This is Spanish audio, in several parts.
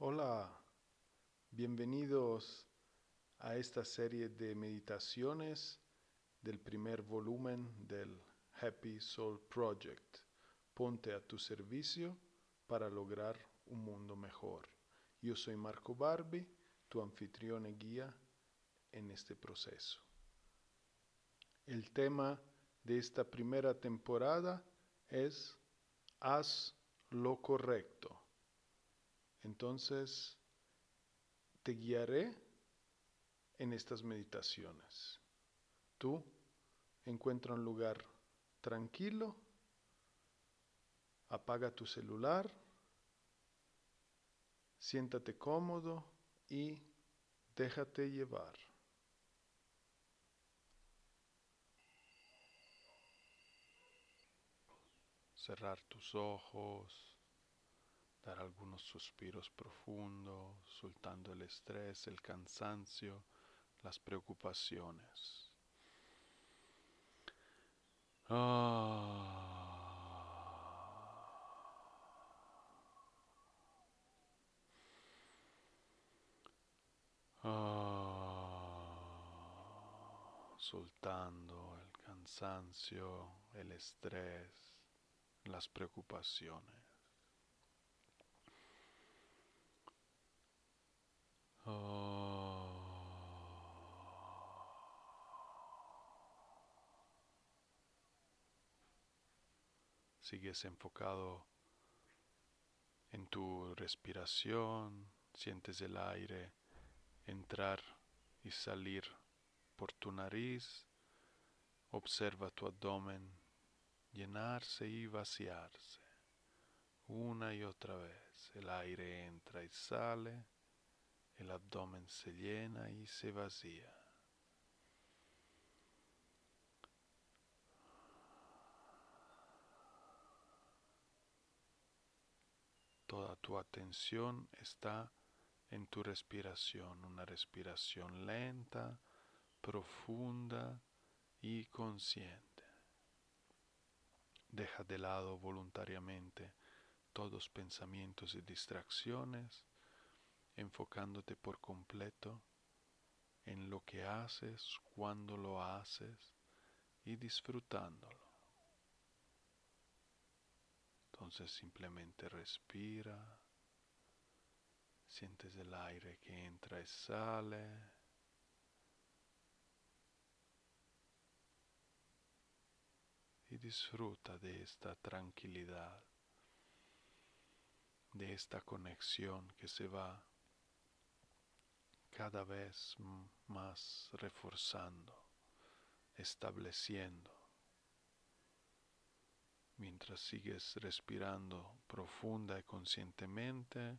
Hola, bienvenidos a esta serie de meditaciones del primer volumen del Happy Soul Project. Ponte a tu servicio para lograr un mundo mejor. Yo soy Marco Barbi, tu anfitrión y guía en este proceso. El tema de esta primera temporada es Haz lo correcto. Entonces, te guiaré en estas meditaciones. Tú encuentra un lugar tranquilo, apaga tu celular, siéntate cómodo y déjate llevar. Cerrar tus ojos dar algunos suspiros profundos, soltando el estrés, el cansancio, las preocupaciones. soltando el cansancio, el estrés, las preocupaciones. Sigues enfocado en tu respiración, sientes el aire entrar y salir por tu nariz, observa tu abdomen llenarse y vaciarse. Una y otra vez. El aire entra y sale el abdomen se llena y se vacía. Toda tu atención está en tu respiración, una respiración lenta, profunda y consciente. Deja de lado voluntariamente todos pensamientos y distracciones enfocándote por completo en lo que haces, cuando lo haces y disfrutándolo. Entonces simplemente respira, sientes el aire que entra y sale. Y disfruta de esta tranquilidad, de esta conexión que se va cada vez más reforzando, estableciendo. Mientras sigues respirando profunda y conscientemente,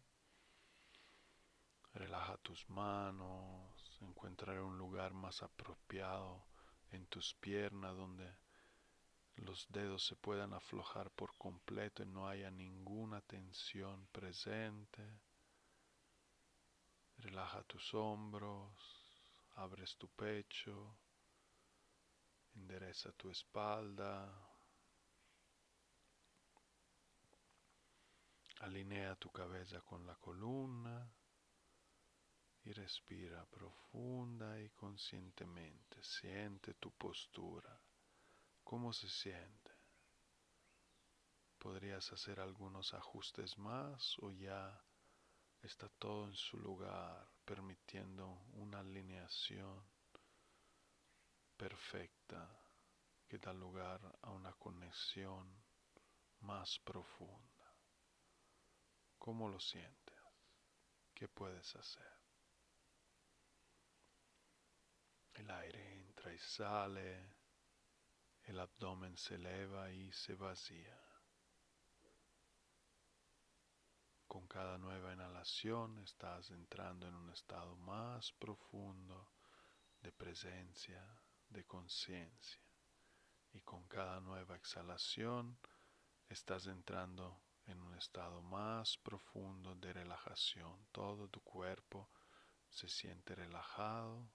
relaja tus manos, encuentra un lugar más apropiado en tus piernas donde los dedos se puedan aflojar por completo y no haya ninguna tensión presente. Relaja tus hombros, abres tu pecho, endereza tu espalda, alinea tu cabeza con la columna y respira profunda y conscientemente. Siente tu postura, cómo se siente. Podrías hacer algunos ajustes más o ya está todo en su lugar, permitiendo una alineación perfecta que da lugar a una conexión más profunda. ¿Cómo lo sientes? ¿Qué puedes hacer? El aire entra y sale, el abdomen se eleva y se vacía. Con cada nueva inhalación estás entrando en un estado más profundo de presencia, de conciencia. Y con cada nueva exhalación estás entrando en un estado más profundo de relajación. Todo tu cuerpo se siente relajado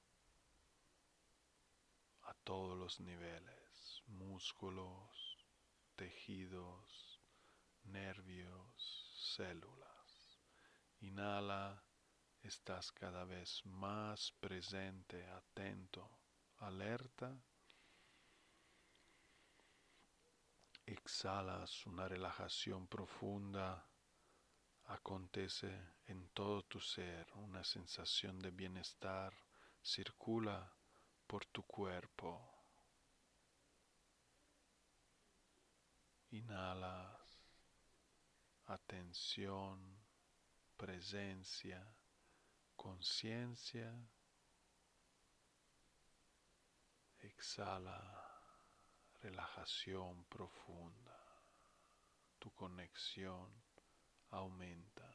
a todos los niveles, músculos, tejidos, nervios, células. Inhala, estás cada vez más presente, atento, alerta. Exhalas una relajación profunda. Acontece en todo tu ser una sensación de bienestar. Circula por tu cuerpo. Inhalas atención, presencia, conciencia. Exhala relajación profunda. Tu conexión aumenta.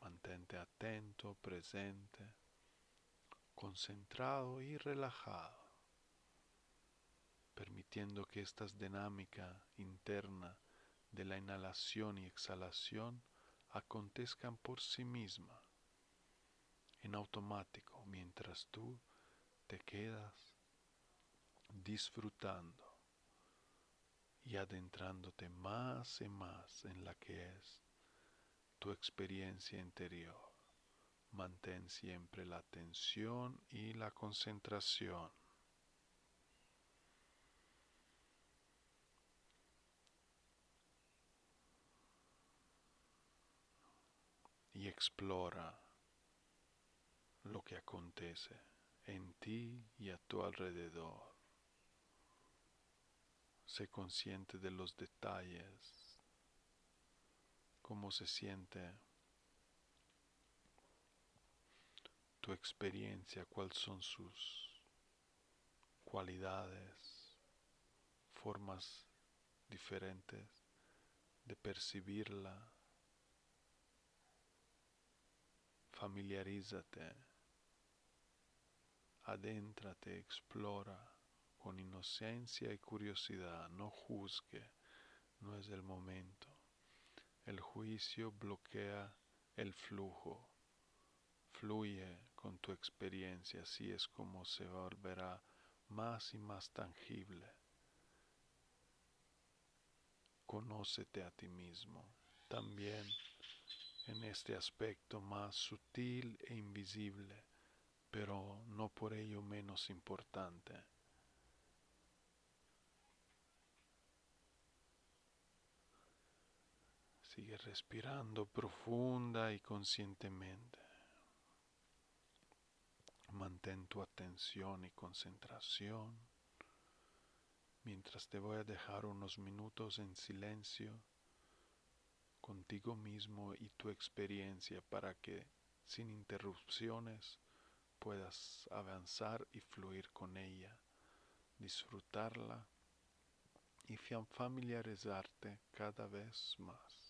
Mantente atento, presente, concentrado y relajado, permitiendo que esta dinámica interna de la inhalación y exhalación acontezcan por sí misma, en automático, mientras tú te quedas disfrutando y adentrándote más y más en la que es tu experiencia interior. Mantén siempre la atención y la concentración. Y explora lo que acontece en ti y a tu alrededor. Sé consciente de los detalles cómo se siente tu experiencia, cuáles son sus cualidades, formas diferentes de percibirla. Familiarízate, adéntrate, explora con inocencia y curiosidad, no juzgue, no es el momento. El juicio bloquea el flujo. Fluye con tu experiencia, así es como se volverá más y más tangible. Conócete a ti mismo, también en este aspecto más sutil e invisible, pero no por ello menos importante. Sigue respirando profunda y conscientemente. Mantén tu atención y concentración mientras te voy a dejar unos minutos en silencio contigo mismo y tu experiencia para que sin interrupciones puedas avanzar y fluir con ella, disfrutarla y familiarizarte cada vez más.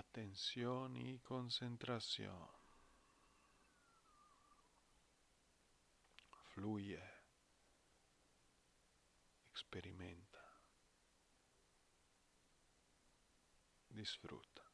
Atención y concentración. Fluye experimenta, disfruta.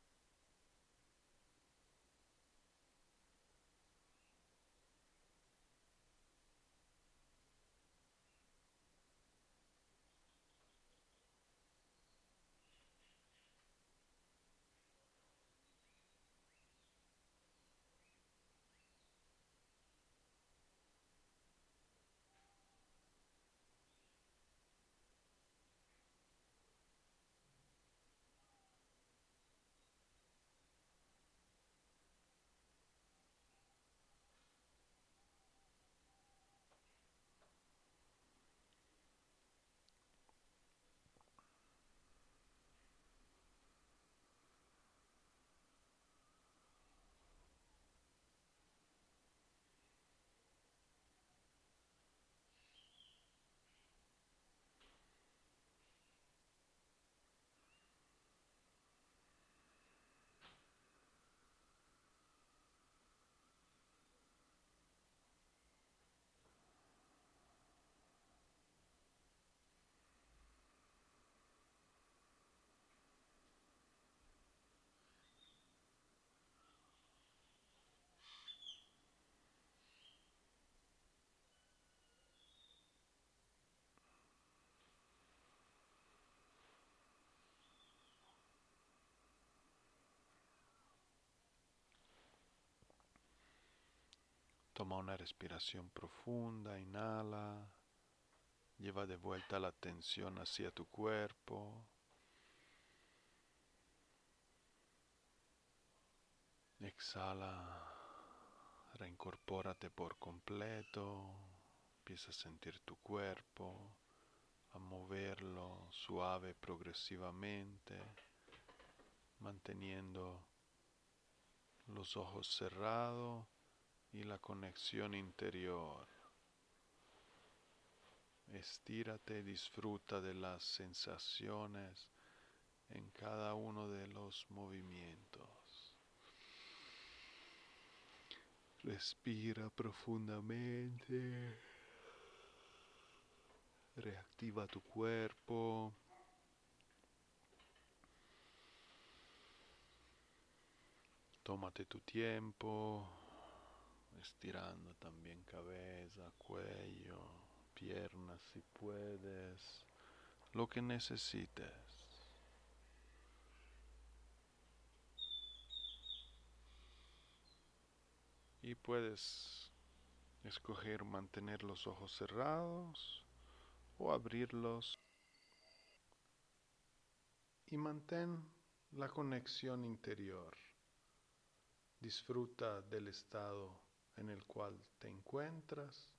Toma una respiración profunda, inhala, lleva de vuelta la atención hacia tu cuerpo. Exhala, reincorpórate por completo, empieza a sentir tu cuerpo, a moverlo suave progresivamente, manteniendo los ojos cerrados y la conexión interior. Estírate, disfruta de las sensaciones en cada uno de los movimientos. Respira profundamente. Reactiva tu cuerpo. Tómate tu tiempo estirando también cabeza, cuello, piernas si puedes, lo que necesites. Y puedes escoger mantener los ojos cerrados o abrirlos y mantén la conexión interior. Disfruta del estado en el cual te encuentras.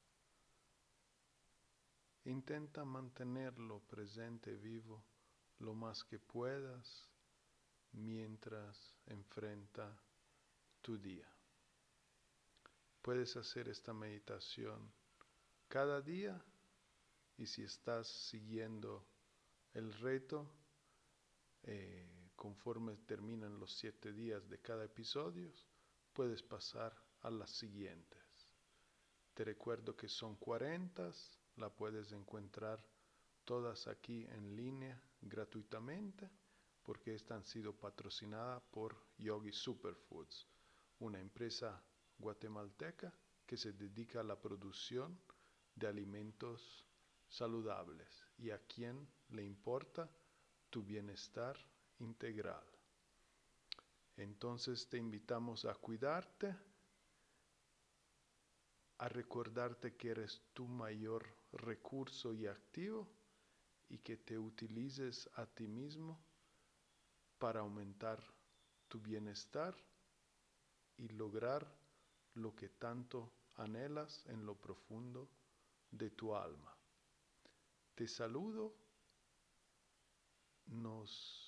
Intenta mantenerlo presente vivo lo más que puedas mientras enfrenta tu día. Puedes hacer esta meditación cada día y si estás siguiendo el reto, eh, conforme terminan los siete días de cada episodio, puedes pasar a las siguientes. Te recuerdo que son 40, la puedes encontrar todas aquí en línea gratuitamente porque están sido patrocinadas por Yogi Superfoods, una empresa guatemalteca que se dedica a la producción de alimentos saludables y a quien le importa tu bienestar integral. Entonces te invitamos a cuidarte a recordarte que eres tu mayor recurso y activo y que te utilices a ti mismo para aumentar tu bienestar y lograr lo que tanto anhelas en lo profundo de tu alma. Te saludo, nos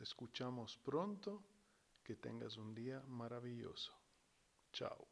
escuchamos pronto, que tengas un día maravilloso. Chao.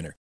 winner.